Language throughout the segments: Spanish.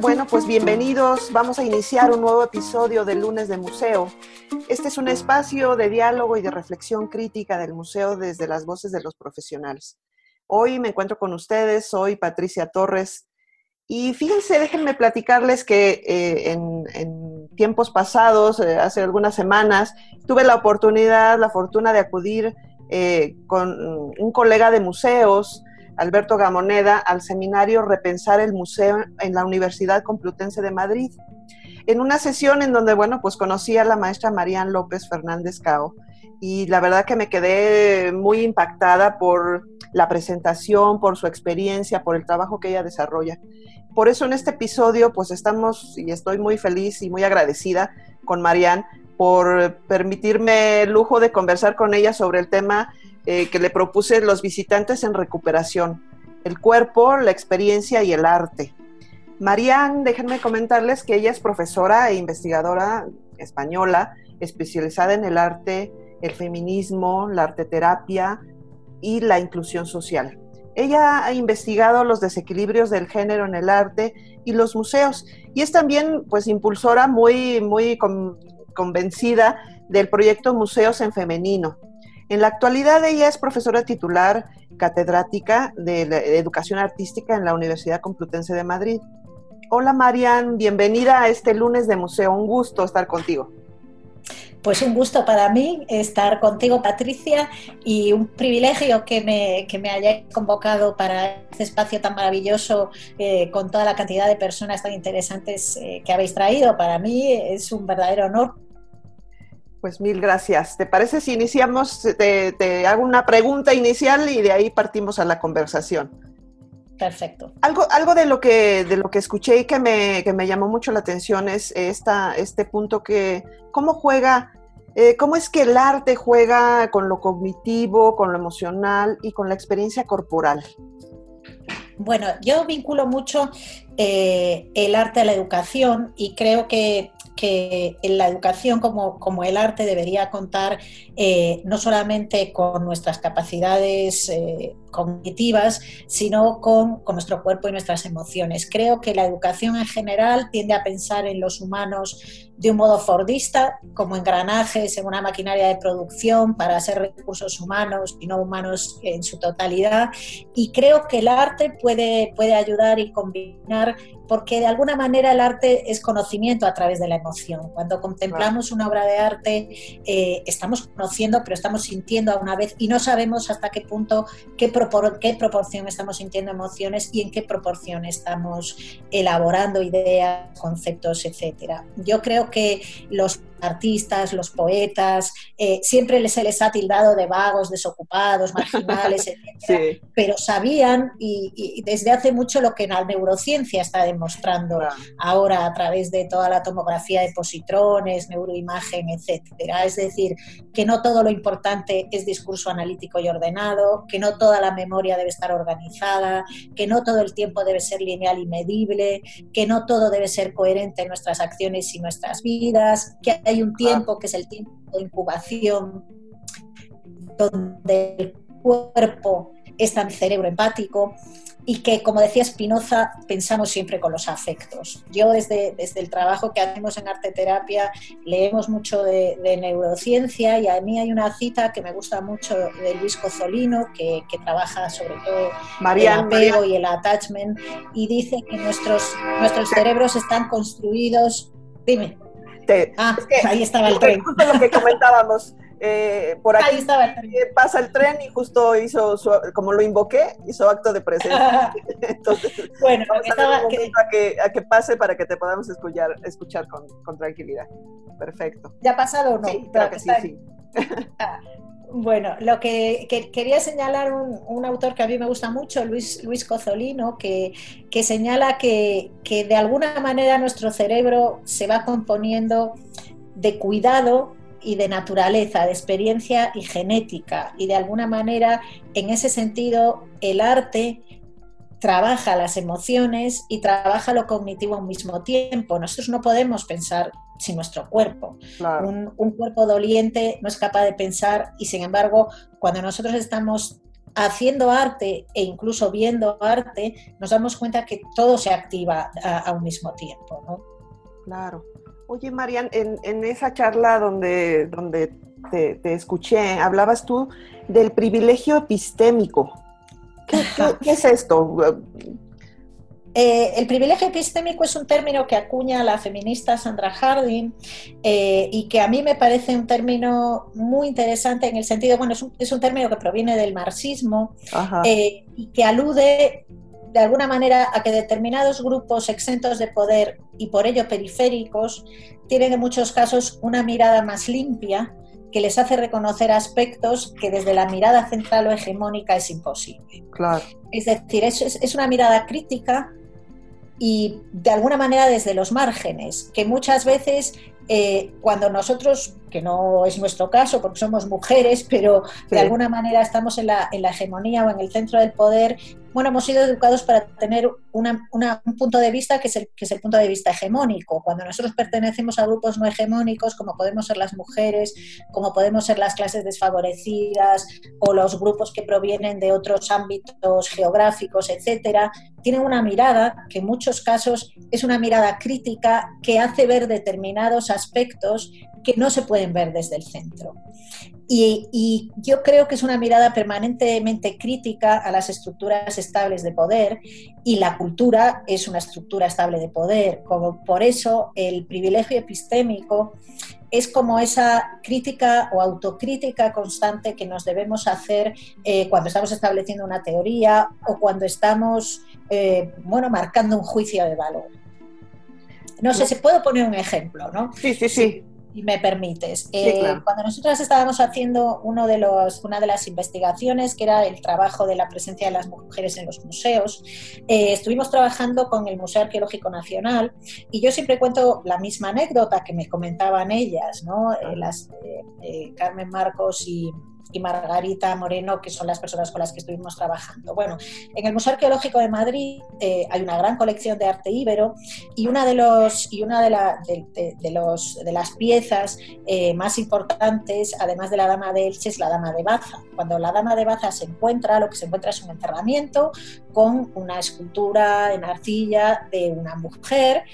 Bueno, pues bienvenidos. Vamos a iniciar un nuevo episodio del lunes de museo. Este es un espacio de diálogo y de reflexión crítica del museo desde las voces de los profesionales. Hoy me encuentro con ustedes, soy Patricia Torres. Y fíjense, déjenme platicarles que eh, en, tiempos pasados, eh, hace algunas semanas, tuve la oportunidad, la fortuna de acudir eh, con un colega de museos Alberto Gamoneda, al seminario Repensar el Museo en la Universidad Complutense de Madrid. En una sesión en donde, bueno, pues conocí a la maestra Marían López Fernández Cao y la verdad que me quedé muy impactada por la presentación, por su experiencia, por el trabajo que ella desarrolla. Por eso en este episodio, pues estamos y estoy muy feliz y muy agradecida con Marían por permitirme el lujo de conversar con ella sobre el tema eh, que le propuse los visitantes en recuperación, el cuerpo, la experiencia y el arte. Marianne, déjenme comentarles que ella es profesora e investigadora española, especializada en el arte, el feminismo, la arteterapia y la inclusión social. Ella ha investigado los desequilibrios del género en el arte y los museos y es también pues impulsora muy muy convencida del proyecto Museos en Femenino, en la actualidad ella es profesora titular catedrática de, Educación Artística en la Universidad Complutense de Madrid. Hola Marian, bienvenida a este lunes de museo. Un gusto estar contigo. Pues un gusto para mí estar contigo, Patricia, y un privilegio que me, que me hayáis convocado para este espacio tan maravilloso eh, con toda la cantidad de personas tan interesantes eh, que habéis traído. Para mí es un verdadero honor pues mil gracias. ¿Te parece si iniciamos, te, hago una pregunta inicial y de ahí partimos a la conversación? Perfecto. Algo, algo de, lo que, de lo que escuché y que me, que me llamó mucho la atención es esta, este punto que, ¿cómo juega, eh, cómo es que el arte juega con lo cognitivo, con lo emocional y con la experiencia corporal? Bueno, yo vinculo mucho eh, el arte a la educación y creo que que la educación como, como el arte debería contar eh, no solamente con nuestras capacidades eh, cognitivas, sino con, con, nuestro cuerpo y nuestras emociones. Creo que la educación en general tiende a pensar en los humanos de un modo fordista, como engranajes en una maquinaria de producción para ser recursos humanos y no humanos en su totalidad. Y creo que el arte puede, puede ayudar y combinar porque de alguna manera el arte es conocimiento a través de la emoción. Cuando contemplamos una obra de arte, eh, estamos conociendo, pero estamos sintiendo a una vez y no sabemos hasta qué punto, qué, qué proporción estamos sintiendo emociones y en qué proporción estamos elaborando ideas, conceptos, etc. Yo creo que los artistas, los poetas, eh, siempre se les ha tildado de vagos, desocupados, marginales, etc. Pero sabían, y, desde hace mucho lo que la neurociencia está demostrando ahora a través de toda la tomografía de positrones, neuroimagen, etc. Es decir, que no todo lo importante es discurso analítico y ordenado, que no toda la memoria debe estar organizada, que no todo el tiempo debe ser lineal y medible, que no todo debe ser coherente en nuestras acciones y nuestras vidas, que hay un tiempo que es el tiempo de incubación, donde el cuerpo está en cerebro empático y que, como decía Spinoza, pensamos siempre con los afectos. Yo desde, desde el trabajo que hacemos en arte terapia leemos mucho de, neurociencia y a mí hay una cita que me gusta mucho de Luis Cozolino, que, que trabaja sobre todo el apego y el attachment, y dice que nuestros, nuestros cerebros están construidos... Dime. Ah, ahí estaba el tren. Justo lo que comentábamos. Eh, por aquí estaba el tren. pasa el tren y justo hizo, como lo invoqué, hizo acto de presencia. Entonces, bueno, a, que... A, que, pase para que te podamos escuchar, escuchar con, con tranquilidad. Perfecto. ¿Ya ha pasado o no? Sí, claro que sí, sí. Bueno, lo que, quería señalar un, autor que a mí me gusta mucho, Luis, Luis Cozolino, que, que señala que, que, de alguna manera nuestro cerebro se va componiendo de cuidado y de naturaleza, de experiencia y genética. Y de alguna manera, en ese sentido, el arte trabaja las emociones y trabaja lo cognitivo al mismo tiempo. Nosotros no podemos pensar sin nuestro cuerpo. Un, cuerpo doliente no es capaz de pensar y sin embargo, cuando nosotros estamos haciendo arte e incluso viendo arte, nos damos cuenta que todo se activa a, un mismo tiempo. ¿no? Claro. Oye, Marian, en, esa charla donde, donde te, escuché, hablabas tú del privilegio epistémico. ¿Qué, es esto? Eh, el privilegio epistémico es un término que acuña la feminista Sandra Harding eh, y que a mí me parece un término muy interesante en el sentido, bueno, es un, término que proviene del marxismo eh, y que alude de alguna manera a que determinados grupos exentos de poder y por ello periféricos tienen en muchos casos una mirada más limpia que les hace reconocer aspectos que desde la mirada central o hegemónica es imposible. Claro. Es decir, es, es una mirada crítica y de alguna manera desde los márgenes, que muchas veces eh, cuando nosotros, que no es nuestro caso porque somos mujeres, pero de alguna manera estamos en la, en la, hegemonía o en el centro del poder, bueno, hemos sido educados para tener un punto de vista que es, el, que es el punto de vista hegemónico. Cuando nosotros pertenecemos a grupos no hegemónicos, como podemos ser las mujeres, como podemos ser las clases desfavorecidas o los grupos que provienen de otros ámbitos geográficos, etcétera, tienen una mirada que en muchos casos es una mirada crítica que hace ver determinados aspectos que no se pueden ver desde el centro. Y, yo creo que es una mirada permanentemente crítica a las estructuras estables de poder y la cultura es una estructura estable de poder. Como por eso el privilegio epistémico es como esa crítica o autocrítica constante que nos debemos hacer eh, cuando estamos estableciendo una teoría o cuando estamos, eh, bueno, marcando un juicio de valor. No sé, si puedo poner un ejemplo, ¿no? Sí, sí, sí si me permites. Eh, cuando nosotras estábamos haciendo uno de los, una de las investigaciones, que era el trabajo de la presencia de las mujeres en los museos, eh, estuvimos trabajando con el Museo Arqueológico Nacional y yo siempre cuento la misma anécdota que me comentaban ellas, ¿no? Eh, las, Carmen Marcos y, y Margarita Moreno, que son las personas con las que estuvimos trabajando. Bueno, en el Museo Arqueológico de Madrid eh, hay una gran colección de arte íbero y una de, los, y una de, de, los, de las piezas eh, más importantes, además de la Dama de Elche, es la Dama de Baza. Cuando la Dama de Baza se encuentra, lo que se encuentra es un enterramiento con una escultura en arcilla de una mujer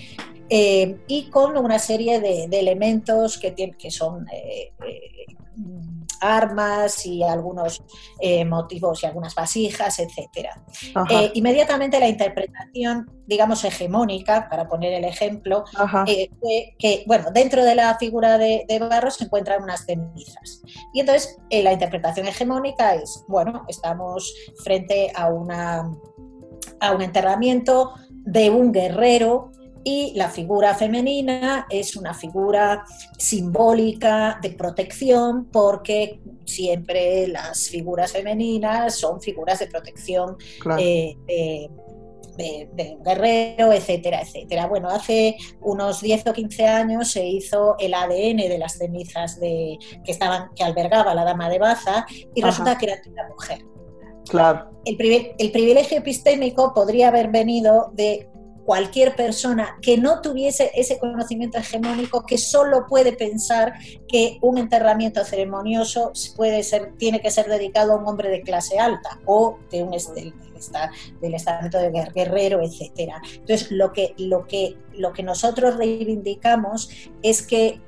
eh, y con una serie de, elementos que, que son armas y algunos eh, motivos y algunas vasijas, etc. Eh, inmediatamente la interpretación, digamos, hegemónica, para poner el ejemplo, eh, que, bueno, dentro de la figura de, de, Barro se encuentran unas cenizas. Y entonces la interpretación hegemónica es, bueno, estamos frente a, una, a un enterramiento de un guerrero y la figura femenina es una figura simbólica de protección porque siempre las figuras femeninas son figuras de protección eh, de, guerrero, etcétera, etcétera. Bueno, hace unos 10 o 15 años se hizo el ADN de las cenizas de, que, estaban, que albergaba la dama de Baza y resulta que era una mujer. Claro. El, el, privilegio epistémico podría haber venido de cualquier persona que no tuviese ese conocimiento hegemónico que solo puede pensar que un enterramiento ceremonioso puede ser, tiene que ser dedicado a un hombre de clase alta o de un del, del estamento de guerrero, etcétera. Entonces, lo que, lo, que, lo que nosotros reivindicamos es que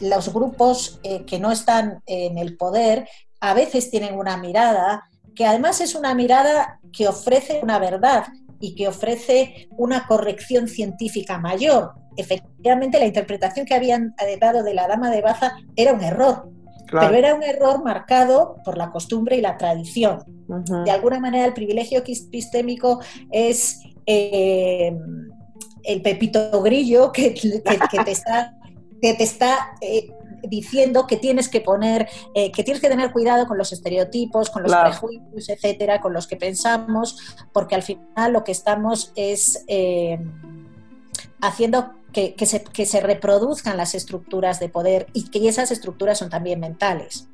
los grupos eh, que no están en el poder a veces tienen una mirada que además es una mirada que ofrece una verdad, y que ofrece una corrección científica mayor. Efectivamente, la interpretación que habían dado de la dama de Baza era un error, pero era un error marcado por la costumbre y la tradición. De alguna manera, el privilegio epistémico es eh, el pepito grillo que, te está, que te está eh, diciendo que tienes que poner, eh, que tienes que tener cuidado con los estereotipos, con los prejuicios, etcétera, con los que pensamos, porque al final lo que estamos es eh, haciendo que, se, que se reproduzcan las estructuras de poder y que esas estructuras son también mentales.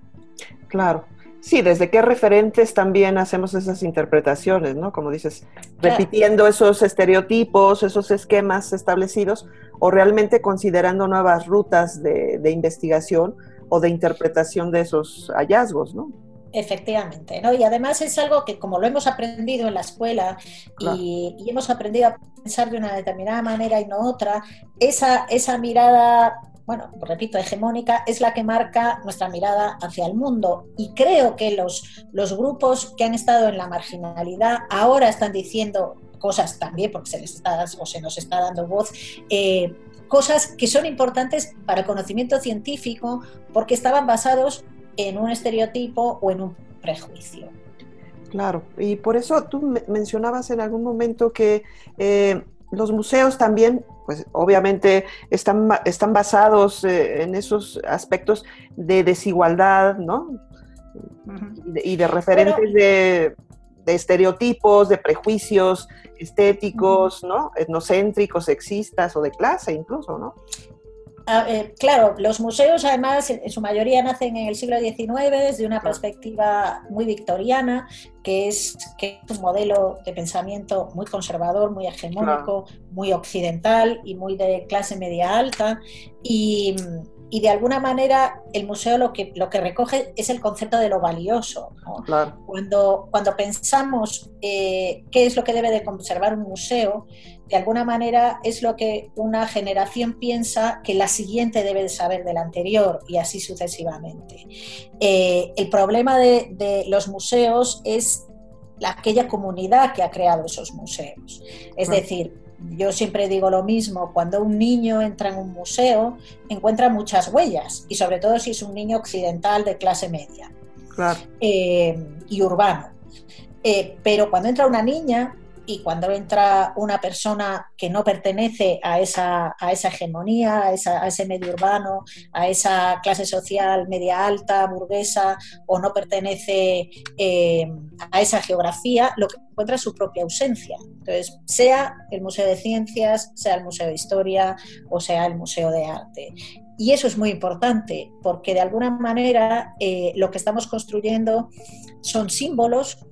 Claro. Sí, desde qué referentes también hacemos esas interpretaciones, ¿no? Como dices, repitiendo esos estereotipos, esos esquemas establecidos, o realmente considerando nuevas rutas de, investigación o de interpretación de esos hallazgos, ¿no? Efectivamente, ¿no? Y además es algo que como lo hemos aprendido en la escuela y, hemos aprendido a pensar de una determinada manera y no otra, esa, esa mirada, bueno, repito, hegemónica, es la que marca nuestra mirada hacia el mundo. Y creo que los, los grupos que han estado en la marginalidad ahora están diciendo cosas también, porque se les está o se nos está dando voz, eh, cosas que son importantes para el conocimiento científico porque estaban basados en un estereotipo o en un prejuicio. Claro, y por eso tú mencionabas en algún momento que eh, los museos también, pues obviamente están, están basados eh, en esos aspectos de desigualdad, ¿no? y, de, referentes de, estereotipos, de prejuicios estéticos, ¿no? Etnocéntricos, sexistas o de clase incluso, ¿no? Eh, claro, los museos además en su mayoría nacen en el siglo XIX desde una perspectiva muy victoriana, que es, que un modelo de pensamiento muy conservador, muy hegemónico, muy occidental y muy de clase media alta. Y, y de alguna manera el museo lo que, lo que recoge es el concepto de lo valioso. Cuando, cuando pensamos eh, qué es lo que debe de conservar un museo, de alguna manera es lo que una generación piensa que la siguiente debe de saber del anterior y así sucesivamente. Eh, el problema de, de los museos es la, aquella comunidad que ha creado esos museos. Es decir, yo siempre digo lo mismo, cuando un niño entra en un museo, encuentra muchas huellas, y sobre todo si es un niño occidental de clase media eh, y urbano. Eh, pero cuando entra una niña, y cuando entra una persona que no pertenece a esa, a esa hegemonía, a, ese medio urbano, a esa clase social media alta, burguesa, o no pertenece eh, a esa geografía, lo que encuentra su propia ausencia. Entonces, sea el Museo de Ciencias, sea el Museo de Historia o sea el Museo de Arte. Y eso es muy importante, porque de alguna manera eh, lo que estamos construyendo son símbolos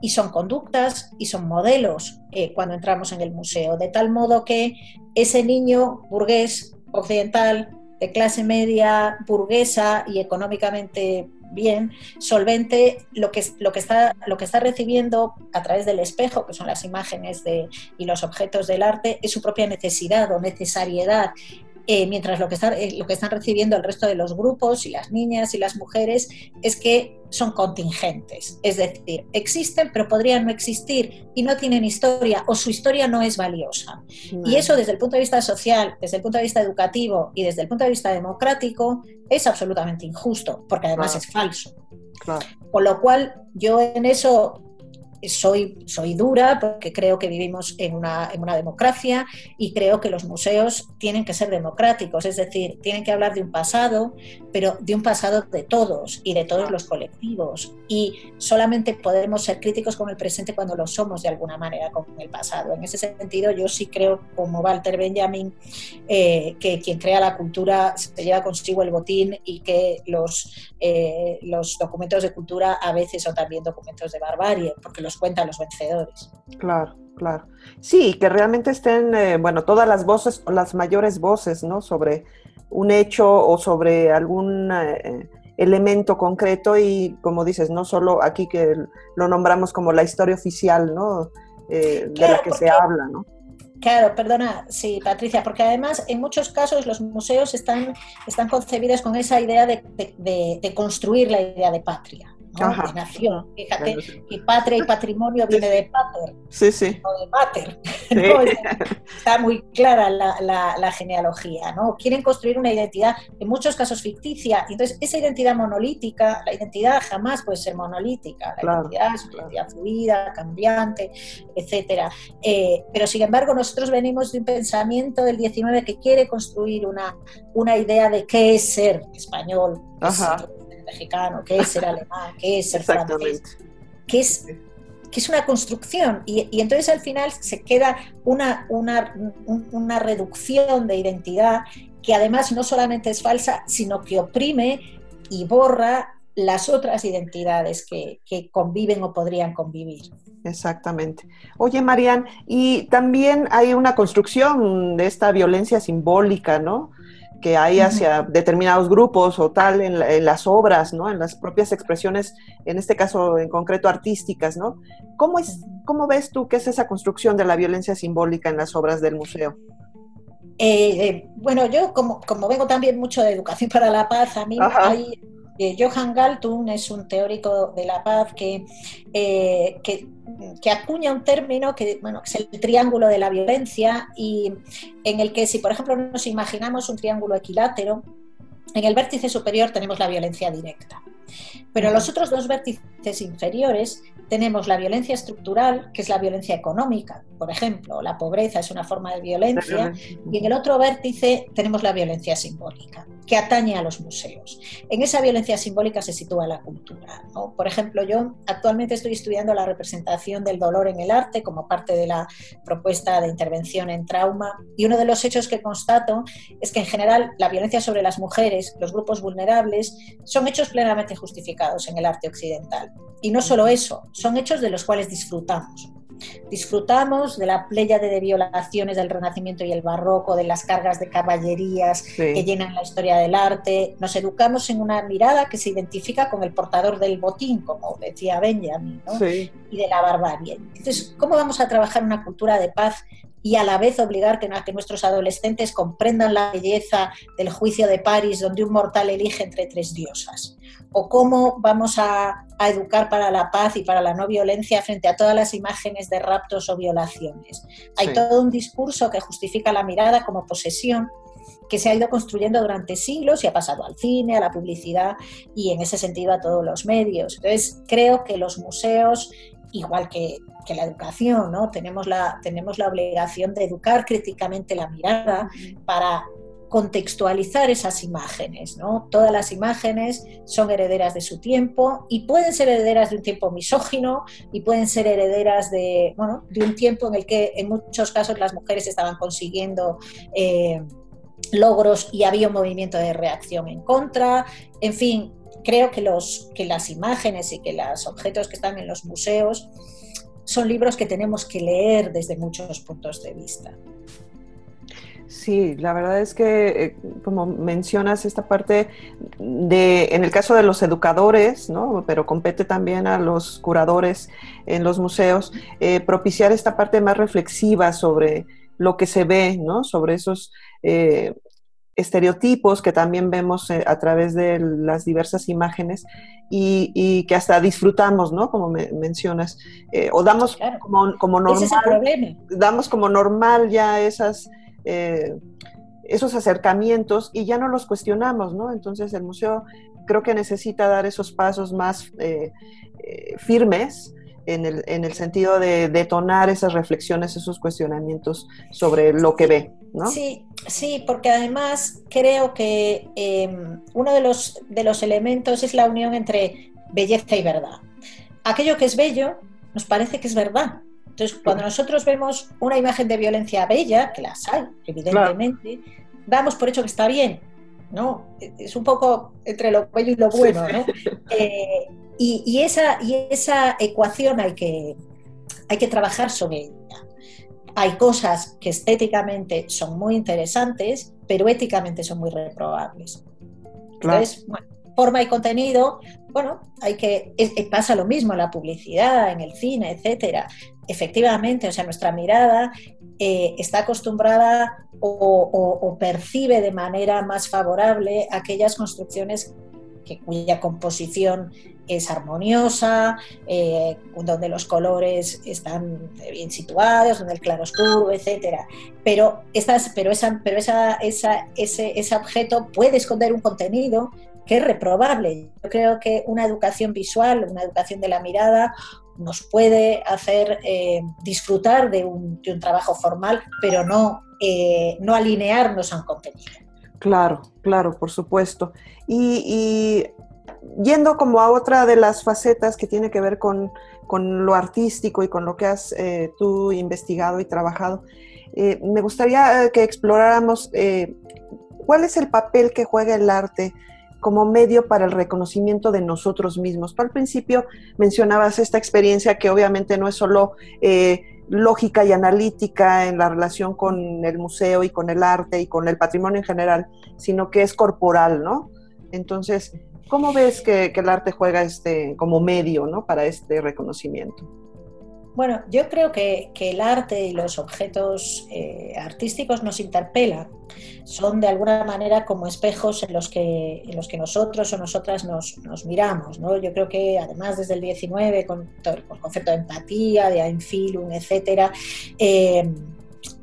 y son conductas y son modelos eh, cuando entramos en el museo, de tal modo que ese niño burgués occidental de clase media burguesa y económicamente bien solvente lo que, lo que, está, lo que está recibiendo a través del espejo, que son las imágenes de, y los objetos del arte, es su propia necesidad o necesariedad eh, mientras lo que, está, eh, lo que están recibiendo el resto de los grupos y las niñas y las mujeres es que son contingentes, es decir, existen pero podrían no existir y no tienen historia o su historia no es valiosa. Y eso desde el punto de vista social, desde el punto de vista educativo y desde el punto de vista democrático es absolutamente injusto, porque además es falso. Con lo cual yo en eso soy, soy dura porque creo que vivimos en una, en una, democracia y creo que los museos tienen que ser democráticos, es decir, tienen que hablar de un pasado, pero de un pasado de todos y de todos los colectivos. Y solamente podemos ser críticos con el presente cuando lo somos de alguna manera con el pasado. En ese sentido, yo sí creo, como Walter Benjamin, eh, que quien crea la cultura se lleva consigo el botín y que los, eh, los documentos de cultura a veces son también documentos de barbarie, porque los cuentan los vencedores. Claro, claro. Sí, que realmente estén, eh, bueno, todas las voces, las mayores voces, ¿no? Sobre un hecho o sobre algún eh, elemento concreto y, como dices, no solo aquí que lo nombramos como la historia oficial, ¿no? Eh, de la que se habla, ¿no? Claro, perdona, sí, Patricia, porque además en muchos casos los museos están, están concebidos con esa idea de construir la idea de patria de nación. Fíjate, y patria y patrimonio viene de pater, sí, sí. no de pater. Está muy clara la, genealogía, ¿no? Quieren construir una identidad, en muchos casos ficticia, entonces esa identidad monolítica, la identidad jamás puede ser monolítica, la identidad es una identidad fluida, cambiante, etcétera. Eh, pero sin embargo, nosotros venimos de un pensamiento del 19 que quiere construir una, una idea de qué es ser español, mexicano, qué es ser alemán, qué es ser francés, qué es, que es una construcción. Y, entonces al final se queda una, una, una reducción de identidad que además no solamente es falsa, sino que oprime y borra las otras identidades que, que, conviven o podrían convivir. Exactamente. Oye, Marian, y también hay una construcción de esta violencia simbólica, ¿no? Que hay hacia determinados grupos o tal en, las obras, ¿no? En las propias expresiones, en este caso en concreto artísticas, ¿no? ¿Cómo, es, ¿Cómo ves tú qué es esa construcción de la violencia simbólica en las obras del museo? Eh, eh, bueno, yo como, como vengo también mucho de educación para la paz, a mí hay Johann Galtung es un teórico de la paz que, eh, que, acuña un término que, bueno, es el triángulo de la violencia y en el que si, por ejemplo, nos imaginamos un triángulo equilátero, en el vértice superior tenemos la violencia directa. Pero en los otros dos vértices inferiores tenemos la violencia estructural, que es la violencia económica, por ejemplo, la pobreza es una forma de violencia, y en el otro vértice tenemos la violencia simbólica, que atañe a los museos. En esa violencia simbólica se sitúa la cultura. Por ejemplo, yo actualmente estoy estudiando la representación del dolor en el arte como parte de la propuesta de intervención en trauma, y uno de los hechos que constato es que en general la violencia sobre las mujeres, los grupos vulnerables, son hechos plenamente justificados en el arte occidental. Y no solo eso, son hechos de los cuales disfrutamos. Disfrutamos de la pléyade de violaciones del Renacimiento y el Barroco, de las cargas de caballerías que llenan la historia del arte. Nos educamos en una mirada que se identifica con el portador del botín, como decía Benjamin, y de la barbarie. Entonces, ¿cómo vamos a trabajar una cultura de paz y a la vez obligar que, que nuestros adolescentes comprendan la belleza del juicio de París, donde un mortal elige entre tres diosas? ¿O cómo vamos a, educar para la paz y para la no violencia frente a todas las imágenes de raptos o violaciones? Hay todo un discurso que justifica la mirada como posesión que se ha ido construyendo durante siglos y ha pasado al cine, a la publicidad y en ese sentido a todos los medios. Entonces, creo que los museos igual que, la educación, ¿no? Tenemos la, tenemos la obligación de educar críticamente la mirada para contextualizar esas imágenes, ¿no? Todas las imágenes son herederas de su tiempo y pueden ser herederas de un tiempo misógino y pueden ser herederas de, bueno, de un tiempo en el que en muchos casos las mujeres estaban consiguiendo eh, logros y había un movimiento de reacción en contra. En fin, creo que, los, que las imágenes y que los objetos que están en los museos son libros que tenemos que leer desde muchos puntos de vista. Sí, la verdad es que, eh, como mencionas, esta parte de, en el caso de los educadores, ¿no? pero compete también a los curadores en los museos, eh, propiciar esta parte más reflexiva sobre lo que se ve, ¿no? sobre esos eh, estereotipos que también vemos eh, a través de las diversas imágenes y, que hasta disfrutamos, ¿no? Como mencionas, eh, o damos como, como, normal, damos como normal ya esas, eh, esos acercamientos y ya no los cuestionamos, ¿no? Entonces el museo creo que necesita dar esos pasos más firmes en el, en el, sentido de detonar esas reflexiones, esos cuestionamientos sobre lo que ve, ¿no? Sí, sí, porque además creo que em, uno de los, de los elementos es la unión entre belleza y verdad. Aquello que es bello nos parece que es verdad. Entonces, cuando nosotros vemos una imagen de violencia bella, que las hay, evidentemente, damos por hecho que está bien, ¿no? Es un poco entre lo bello y lo bueno, ¿no? Eh, y, esa, y esa ecuación hay que, hay que trabajar sobre ella. Hay cosas que estéticamente son muy interesantes, pero éticamente son muy reprobables. Entonces, forma y contenido, bueno, hay que pasa lo mismo en la publicidad, en el cine, etcétera. Efectivamente, o sea, nuestra mirada eh, está acostumbrada o, o, percibe de manera más favorable aquellas construcciones que, cuya composición es armoniosa, eh, donde los colores están bien situados, donde el claroscuro, etcétera. Pero, estas, pero, esa, pero esa, ese, ese objeto puede esconder un contenido que es reprobable. Yo creo que una educación visual, una educación de la mirada, nos puede hacer eh, disfrutar de un, de un, trabajo formal, pero no, eh, no alinearnos a un contenido. Claro, claro, por supuesto. y yendo como a otra de las facetas que tiene que ver con, lo artístico y con lo que has eh, tú investigado y trabajado, eh, me gustaría eh, que exploráramos cuál es el papel que juega el arte como medio para el reconocimiento de nosotros mismos. Tú al principio mencionabas esta experiencia que obviamente no es solo lógica y analítica en la relación con el museo y con el arte y con el patrimonio en general, sino que es corporal, ¿no? Entonces, ¿cómo ves que, el arte juega este, como medio ¿no? para este reconocimiento? Bueno, yo creo que, el arte y los objetos eh, artísticos nos interpelan. Son de alguna manera como espejos en los que, en los que nosotros o nosotras nos, miramos. ¿no? Yo creo que además desde el 19, con todo el concepto de empatía, de Einfilum, etcétera, eh,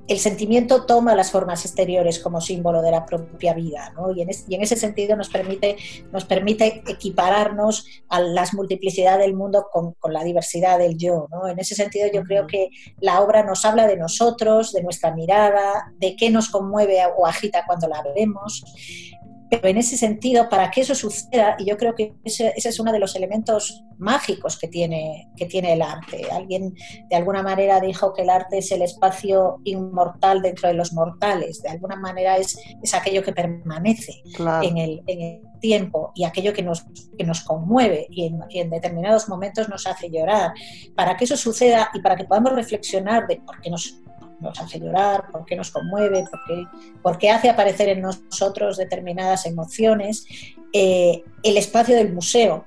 el sentimiento toma las formas exteriores como símbolo de la propia vida, ¿no? y, en ese sentido nos permite, nos permite equipararnos a las multiplicidad del mundo con, la diversidad del yo. ¿no? En ese sentido yo creo que la obra nos habla de nosotros, de nuestra mirada, de qué nos conmueve o agita cuando la vemos, pero en ese sentido, para que eso suceda, y yo creo que ese, es uno de los elementos mágicos que tiene, que tiene el arte. Alguien de alguna manera dijo que el arte es el espacio inmortal dentro de los mortales, de alguna manera es, es aquello que permanece en, el, en, el, tiempo y aquello que nos, que nos conmueve y en, y en determinados momentos nos hace llorar. Para que eso suceda y para que podamos reflexionar de por qué nos nos hace llorar, por qué nos conmueve, por qué, hace aparecer en nosotros determinadas emociones. Eh, el espacio del museo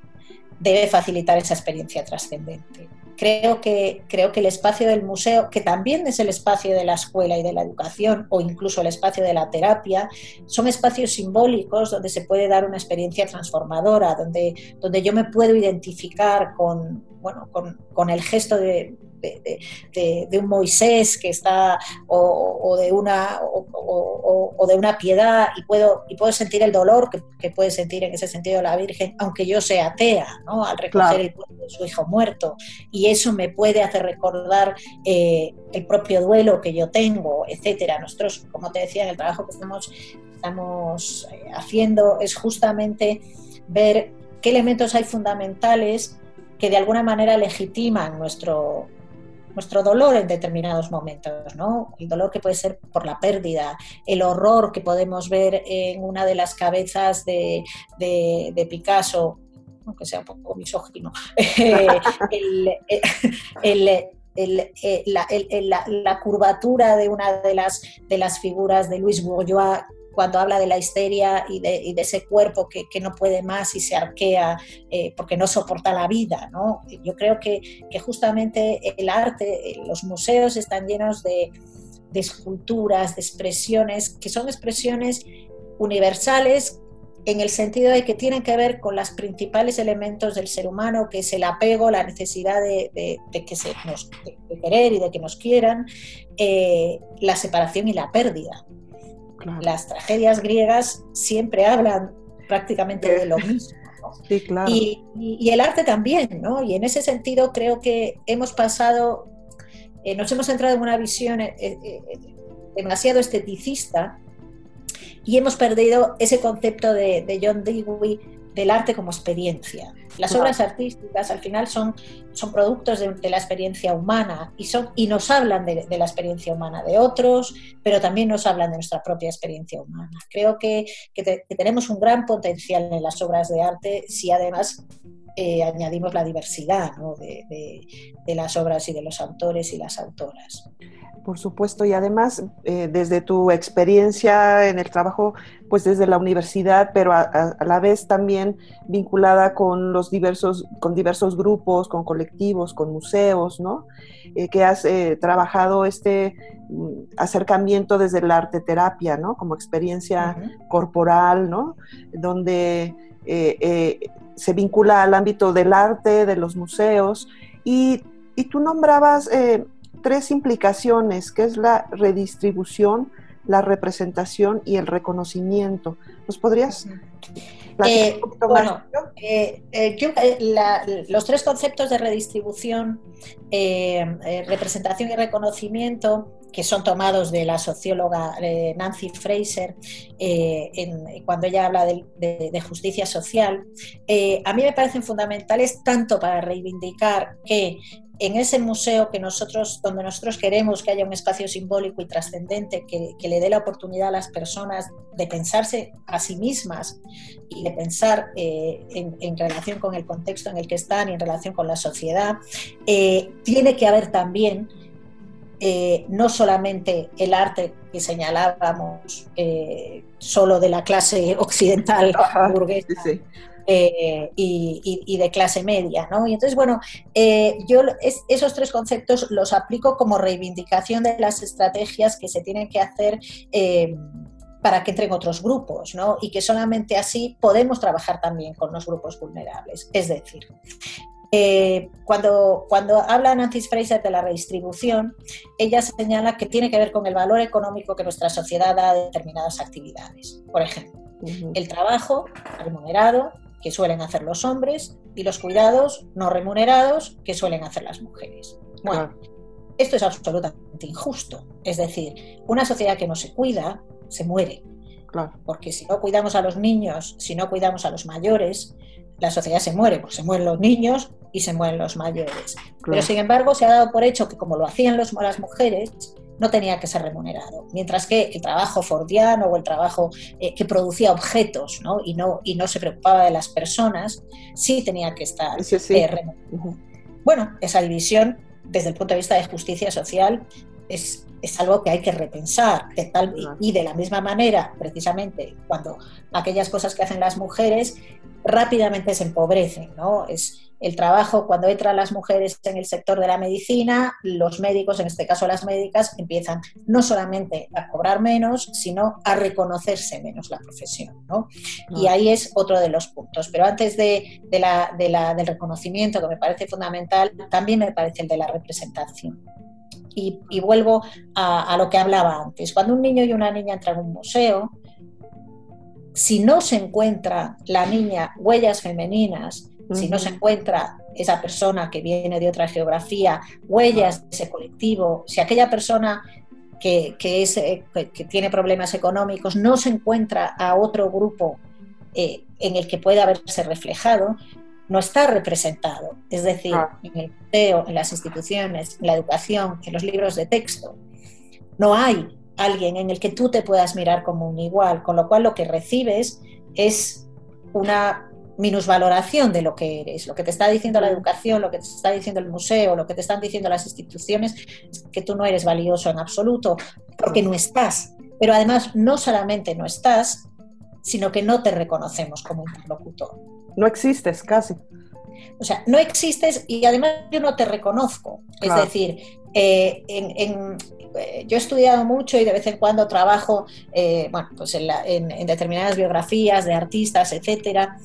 debe facilitar esa experiencia trascendente. Creo que, creo que el espacio del museo, que también es el espacio de la escuela y de la educación, o incluso el espacio de la terapia, son espacios simbólicos donde se puede dar una experiencia transformadora, donde, donde yo me puedo identificar con, bueno, con el gesto de, de, un Moisés que está o, de una o, de una piedad y puedo y puedo sentir el dolor que, puede sentir en ese sentido la Virgen aunque yo sea atea ¿no? al recoger el cuerpo de su hijo muerto. Y eso me puede hacer recordar eh, el propio duelo que yo tengo etcétera. Nosotros como te decía en el trabajo que estamos estamos eh, haciendo es justamente ver qué elementos hay fundamentales que de alguna manera legitiman nuestro, nuestro dolor en determinados momentos, ¿no? El dolor que puede ser por la pérdida, el horror que podemos ver en una de las cabezas de, Picasso, aunque sea un poco misógino, la, curvatura de una de las, de las figuras de Luis Bourgeois cuando habla de la histeria y de, ese cuerpo que, no puede más y se arquea eh, porque no soporta la vida. ¿no? Yo creo que, justamente el arte, los museos están llenos de, esculturas, de expresiones, que son expresiones universales en el sentido de que tienen que ver con los principales elementos del ser humano, que es el apego, la necesidad de, que se nos, querer y de que nos quieran, eh, la separación y la pérdida. Las tragedias griegas siempre hablan prácticamente de lo mismo. y, el arte también, ¿no? Y en ese sentido creo que hemos pasado, eh, nos hemos entrado en una visión eh, eh, demasiado esteticista y hemos perdido ese concepto de, de John Dewey del arte como experiencia. Las obras artísticas al final son, son productos de, la experiencia humana y, son, y nos hablan de, la experiencia humana de otros, pero también nos hablan de nuestra propia experiencia humana. Creo que, tenemos un gran potencial en las obras de arte si además eh, añadimos la diversidad de, de, las obras y de los autores y las autoras. Por supuesto, y además eh, desde tu experiencia en el trabajo, pues desde la universidad, pero a, la vez también vinculada con los diversos, con diversos grupos, con colectivos, con museos, ¿no? Eh, que has eh, trabajado este mm, acercamiento desde la arte terapia, ¿no? Como experiencia corporal, ¿no? Donde se vincula al ámbito del arte, de los museos, y, y tú nombrabas tres implicaciones, que es la redistribución, la representación y el reconocimiento. ¿Nos podrías eh, bueno, eh, eh, los tres conceptos de redistribución, representación y reconocimiento, que son tomados de la socióloga Nancy Fraser cuando ella habla de justicia social, a mí me parecen fundamentales tanto para reivindicar que en ese museo que nosotros, donde nosotros queremos que haya un espacio simbólico y trascendente que, le dé la oportunidad a las personas de pensarse a sí mismas y de pensar eh, en, relación con el contexto en el que están y en relación con la sociedad, eh, tiene que haber también eh, no solamente el arte que señalábamos solo de la clase occidental burguesa eh, y, de clase media. ¿no? Y entonces, bueno, yo esos tres conceptos los aplico como reivindicación de las estrategias que se tienen que hacer para que entren otros grupos, ¿no? Y que solamente así podemos trabajar también con los grupos vulnerables. Es decir, eh, cuando, cuando habla Nancy Fraser de la redistribución, ella señala que tiene que ver con el valor económico que nuestra sociedad da a determinadas actividades. Por ejemplo, el trabajo remunerado, que suelen hacer los hombres, y los cuidados no remunerados, que suelen hacer las mujeres. Bueno, esto es absolutamente injusto. Es decir, una sociedad que no se cuida, se muere. Porque si no cuidamos a los niños, si no cuidamos a los mayores, la sociedad se muere, porque se mueren los niños y se mueren los mayores. Pero sin embargo se ha dado por hecho que como lo hacían los, las mujeres, no tenía que ser remunerado, mientras que el trabajo fordiano o el trabajo eh, que producía objetos ¿no? Y, no, y no se preocupaba de las personas, sí tenía que estar eh, remunerado. Bueno, esa división desde el punto de vista de justicia social es, es algo que hay que repensar. De tal, y de la misma manera, precisamente, cuando aquellas cosas que hacen las mujeres rápidamente se empobrecen, ¿no? Es el trabajo, cuando entran las mujeres en el sector de la medicina, los médicos, en este caso las médicas, empiezan no solamente a cobrar menos, sino a reconocerse menos la profesión, ¿no? Y ahí es otro de los puntos. Pero antes de, la, del reconocimiento, que me parece fundamental, también me parece el de la representación. Y, vuelvo a, a lo que hablaba antes. Cuando un niño y una niña entran a un museo, si no se encuentra la niña huellas femeninas, si no se encuentra esa persona que viene de otra geografía, huellas de ese colectivo, si aquella persona que, es, eh, que tiene problemas económicos no se encuentra a otro grupo eh, en el que pueda haberse reflejado, no está representado. Es decir, en el museo, en las instituciones, en la educación, en los libros de texto, no hay alguien en el que tú te puedas mirar como un igual, con lo cual lo que recibes es una minusvaloración de lo que eres. Lo que te está diciendo la educación, lo que te está diciendo el museo, lo que te están diciendo las instituciones, es que tú no eres valioso en absoluto, porque no estás. Pero además, no solamente no estás, sino que no te reconocemos como interlocutor. No existes casi. O sea, no existes y además yo no te reconozco. Es decir, eh, en, eh, yo he estudiado mucho y de vez en cuando trabajo eh, bueno, pues en, determinadas biografías de artistas, etcétera.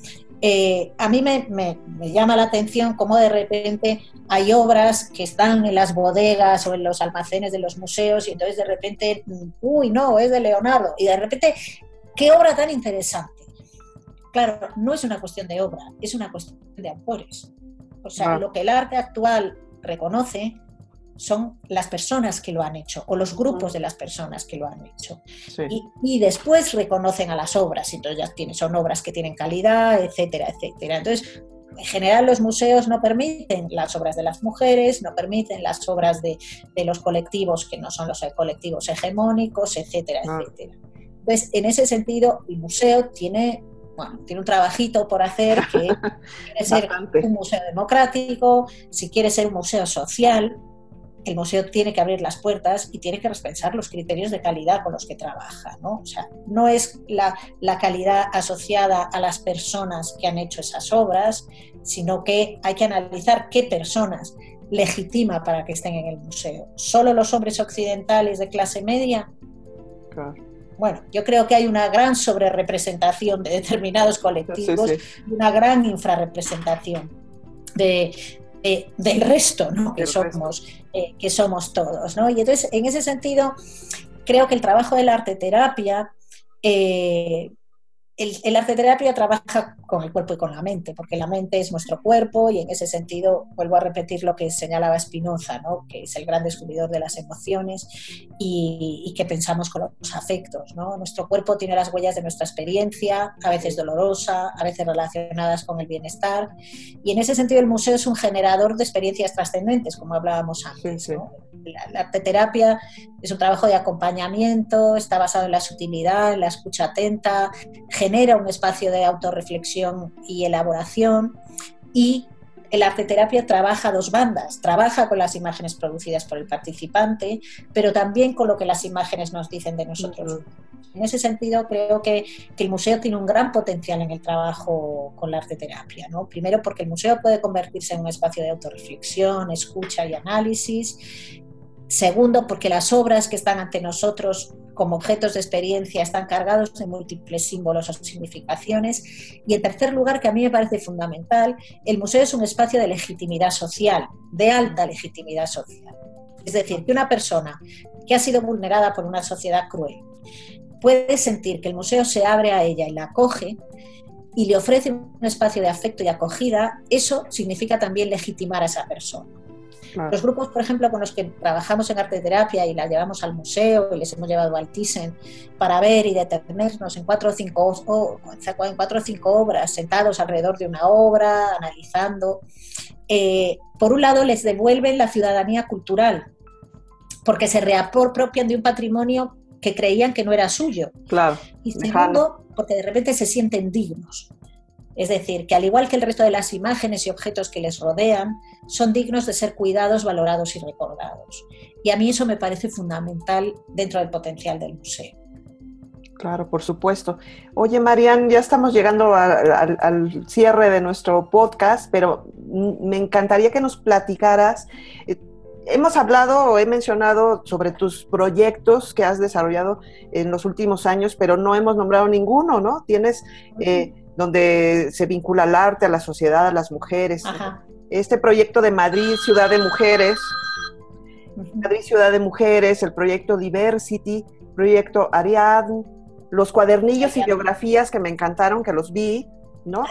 A mí me, me, llama la atención cómo de repente hay obras que están en las bodegas o en los almacenes de los museos y entonces de repente, uy, no, es de Leonardo. Y de repente, qué obra tan interesante. Claro, no es una cuestión de obra, es una cuestión de autores. O sea, lo que el arte actual reconoce son las personas que lo han hecho o los grupos de las personas que lo han hecho. Y, después reconocen a las obras, y entonces ya tiene, son obras que tienen calidad, etcétera, etcétera. Entonces, en general los museos no permiten las obras de las mujeres, no permiten las obras de, los colectivos que no son los colectivos hegemónicos, etcétera, etcétera. Entonces, en ese sentido, el museo tiene bueno, tiene un trabajito por hacer que quiere ser un museo democrático, si quiere ser un museo social, el museo tiene que abrir las puertas y tiene que respensar los criterios de calidad con los que trabaja. ¿no? O sea, no es la, calidad asociada a las personas que han hecho esas obras, sino que hay que analizar qué personas legitima para que estén en el museo. ¿Solo los hombres occidentales de clase media? Bueno, yo creo que hay una gran sobrerepresentación de determinados colectivos y una gran infrarrepresentación de, del resto, ¿no? que, somos, eh, que somos todos. ¿no? Y entonces, en ese sentido, creo que el trabajo de la arte terapia eh, el, arte terapia trabaja con el cuerpo y con la mente, porque la mente es nuestro cuerpo y en ese sentido vuelvo a repetir lo que señalaba Spinoza, ¿no? que es el gran descubridor de las emociones y, que pensamos con los afectos. ¿no? Nuestro cuerpo tiene las huellas de nuestra experiencia, a veces dolorosa, a veces relacionadas con el bienestar y en ese sentido el museo es un generador de experiencias trascendentes, como hablábamos antes. La, la arte terapia es un trabajo de acompañamiento, está basado en la sutilidad, en la escucha atenta, genera un espacio de autorreflexión y elaboración y el arte terapia trabaja a dos bandas, trabaja con las imágenes producidas por el participante, pero también con lo que las imágenes nos dicen de nosotros. En ese sentido, creo que, el museo tiene un gran potencial en el trabajo con la arte terapia. ¿no? Primero, porque el museo puede convertirse en un espacio de autorreflexión, escucha y análisis. Segundo, porque las obras que están ante nosotros como objetos de experiencia están cargados de múltiples símbolos o significaciones. Y en tercer lugar, que a mí me parece fundamental, el museo es un espacio de legitimidad social, de alta legitimidad social. Es decir, que una persona que ha sido vulnerada por una sociedad cruel, puede sentir que el museo se abre a ella y la acoge y le ofrece un espacio de afecto y acogida, eso significa también legitimar a esa persona. Los grupos, por ejemplo, con los que trabajamos en arte terapia y la llevamos al museo y les hemos llevado al Thyssen para ver y detenernos en cuatro o cinco, en cuatro o cinco obras, sentados alrededor de una obra, analizando, eh, por un lado les devuelven la ciudadanía cultural, porque se reapropian de un patrimonio que creían que no era suyo. Claro. Y segundo, porque de repente se sienten dignos. Es decir, que al igual que el resto de las imágenes y objetos que les rodean, son dignos de ser cuidados, valorados y recordados. Y a mí eso me parece fundamental dentro del potencial del museo. Claro, por supuesto. Oye, Marian, ya estamos llegando al cierre de nuestro podcast, pero me encantaría que nos platicaras eh, hemos hablado o he mencionado sobre tus proyectos que has desarrollado en los últimos años, pero no hemos nombrado ninguno, ¿no? Tienes eh, donde se vincula el arte, a la sociedad, a las mujeres. Este proyecto de Madrid, Ciudad de Mujeres, Madrid, Ciudad de Mujeres, el proyecto Diversity, proyecto Ariadne, los cuadernillos y biografías que me encantaron, que los vi, ¿no?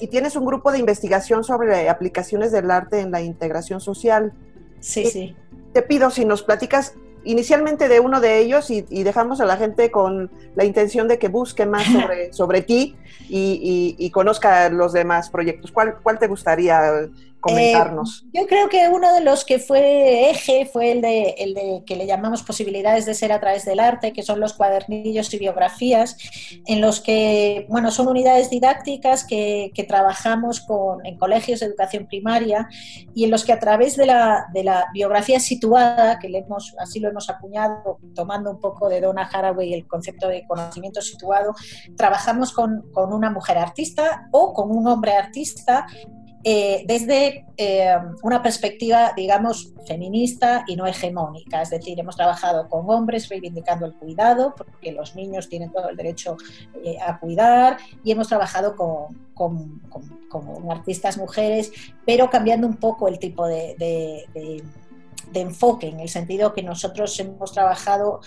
Y tienes un grupo de investigación sobre aplicaciones del arte en la integración social. Sí, sí. Te pido si nos platicas inicialmente de uno de ellos y, dejamos a la gente con la intención de que busque más sobre, sobre ti y, y, conozca los demás proyectos. ¿Cuál, cuál te gustaría comentarnos? Eh, yo creo que uno de los que fue eje fue el de, el de que le llamamos posibilidades de ser a través del arte, que son los cuadernillos y biografías, en los que, bueno, son unidades didácticas que, que trabajamos con, en colegios de educación primaria y en los que a través de la, de la biografía situada, que le hemos, así lo hemos acuñado, tomando un poco de Donna Haraway el concepto de conocimiento situado, trabajamos con, con una mujer artista o con un hombre artista eh, desde eh, una perspectiva, digamos, feminista y no hegemónica. Es decir, hemos trabajado con hombres reivindicando el cuidado, porque los niños tienen todo el derecho eh, a cuidar, y hemos trabajado con, artistas mujeres, pero cambiando un poco el tipo de, de enfoque, en el sentido que nosotros hemos trabajado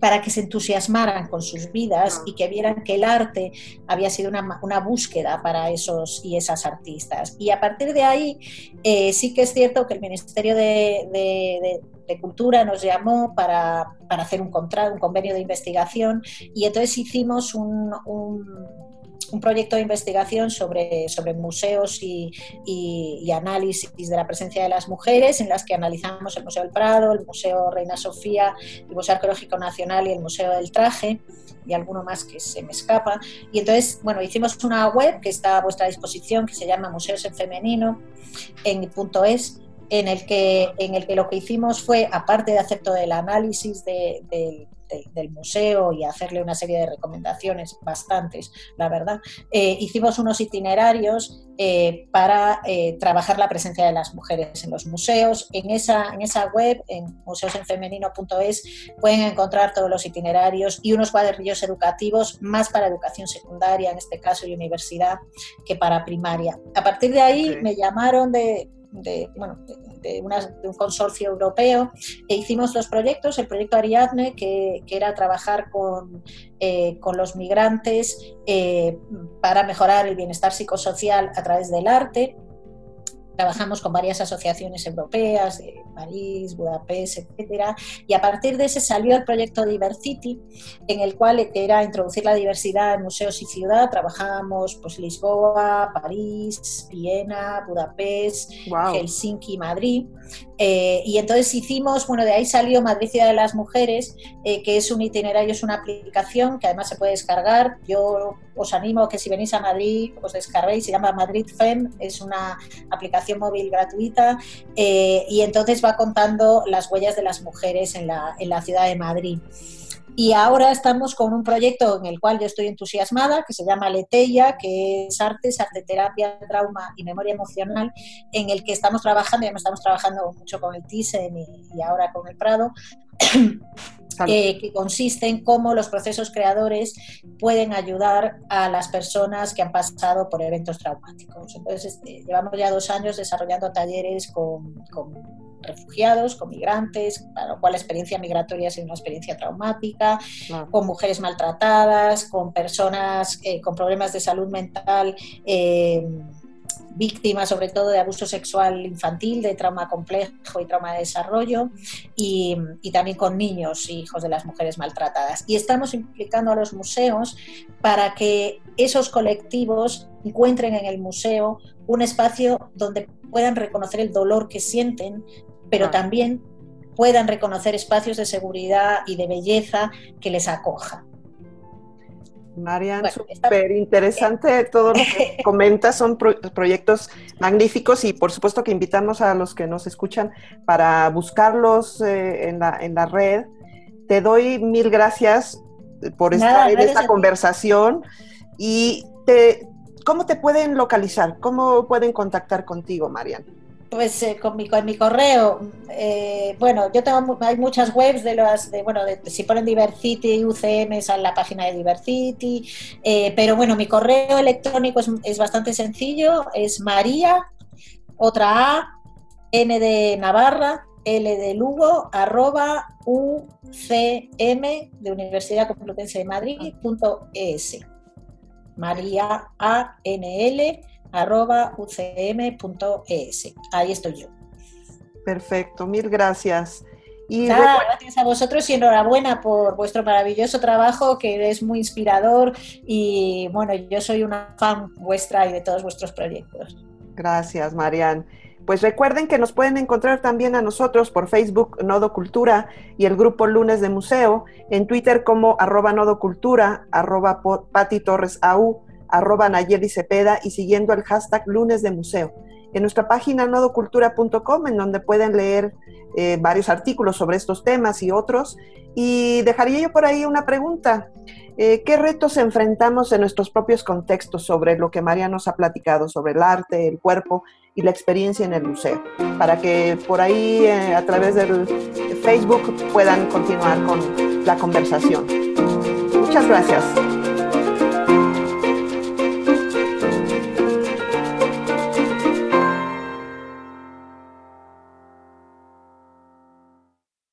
para que se entusiasmaran con sus vidas y que vieran que el arte había sido una, búsqueda para esos y esas artistas. Y a partir de ahí, eh, sí que es cierto que el Ministerio de, Cultura nos llamó para, hacer un contrato, un convenio de investigación, y entonces hicimos un proyecto de investigación sobre, sobre museos y, análisis de la presencia de las mujeres, en las que analizamos el Museo del Prado, el Museo Reina Sofía, el Museo Arqueológico Nacional y el Museo del Traje y alguno más que se me escapa. Y entonces, bueno, hicimos una web que está a vuestra disposición, que se llama Museos en Femenino, en punto .es, en el, que, en el que lo que hicimos fue, aparte de hacer todo el análisis de, de del museo y hacerle una serie de recomendaciones, bastantes, la verdad, eh, hicimos unos itinerarios eh, para eh, trabajar la presencia de las mujeres en los museos. En esa, en esa web, en museosenfemenino.es, pueden encontrar todos los itinerarios y unos cuadernillos educativos más para educación secundaria, en este caso, y universidad, que para primaria. A partir de ahí me llamaron de de, bueno, de, un consorcio europeo e hicimos dos proyectos, el proyecto Ariadne, que, era trabajar con, eh, con los migrantes eh, para mejorar el bienestar psicosocial a través del arte, Trabajamos con varias asociaciones europeas, de París, Budapest, etcétera, y a partir de ese salió el proyecto Diversity, en el cual era introducir la diversidad en museos y ciudad. Trabajábamos pues Lisboa, París, Viena, Budapest, Helsinki, Madrid. Eh, y entonces hicimos, bueno, de ahí salió Madrid Ciudad de las Mujeres, eh, que es un itinerario, es una aplicación que además se puede descargar. Yo os animo que si venís a Madrid os descarguéis, se llama Madrid FEM, es una aplicación móvil gratuita eh, y entonces va contando las huellas de las mujeres en la, en la ciudad de Madrid. Y ahora estamos con un proyecto en el cual yo estoy entusiasmada, que se llama Leteya, que es artes, terapia, trauma y memoria emocional, en el que estamos trabajando, ya estamos trabajando mucho con el TISEN y, ahora con el Prado, eh, que consiste en cómo los procesos creadores pueden ayudar a las personas que han pasado por eventos traumáticos. Entonces, este, llevamos ya dos años desarrollando talleres con refugiados, con migrantes, para lo cual la experiencia migratoria es una experiencia traumática, con mujeres maltratadas, con personas eh, con problemas de salud mental. Eh, víctimas sobre todo de abuso sexual infantil, de trauma complejo y trauma de desarrollo, y, y, también con niños, hijos de las mujeres maltratadas. Y estamos implicando a los museos para que esos colectivos encuentren en el museo un espacio donde puedan reconocer el dolor que sienten, pero ah. también puedan reconocer espacios de seguridad y de belleza que les acojan. Marian, súper interesante todo lo que comentas, son proyectos magníficos y por supuesto que invitamos a los que nos escuchan para buscarlos eh, en, la, en, la, red. Te doy mil gracias por estar en esta conversación y te, ¿cómo te pueden localizar? ¿Cómo pueden contactar contigo, Marian? Pues eh, con, mi, mi correo, eh, bueno, yo tengo hay muchas webs de las, de, bueno, de, si ponen Diversity, UCM, sale la página de Diversity, eh, pero bueno, mi correo electrónico es, es, bastante sencillo, es María, otra A, N de Navarra, L de Lugo, arroba UCM de Universidad Complutense de Madrid, punto es. María A N L arroba ucm.es. Ahí estoy yo. Perfecto, mil gracias. Y gracias a vosotros y enhorabuena por vuestro maravilloso trabajo que es muy inspirador y bueno, yo soy una fan vuestra y de todos vuestros proyectos. Gracias, Marian. Pues recuerden que nos pueden encontrar también a nosotros por Facebook Nodo Cultura y el grupo Lunes de Museo, en Twitter como arroba Nodo Cultura, arroba Pati Torres AU, arroba Nayeli Cepeda y siguiendo el hashtag lunes de museo. En nuestra página nodocultura.com, en donde pueden leer eh, varios artículos sobre estos temas y otros. Y dejaría yo por ahí una pregunta. Eh, ¿Qué retos enfrentamos en nuestros propios contextos sobre lo que María nos ha platicado, sobre el arte, el cuerpo y la experiencia en el museo? Para que por ahí, eh, a través del Facebook, puedan continuar con la conversación. Muchas gracias.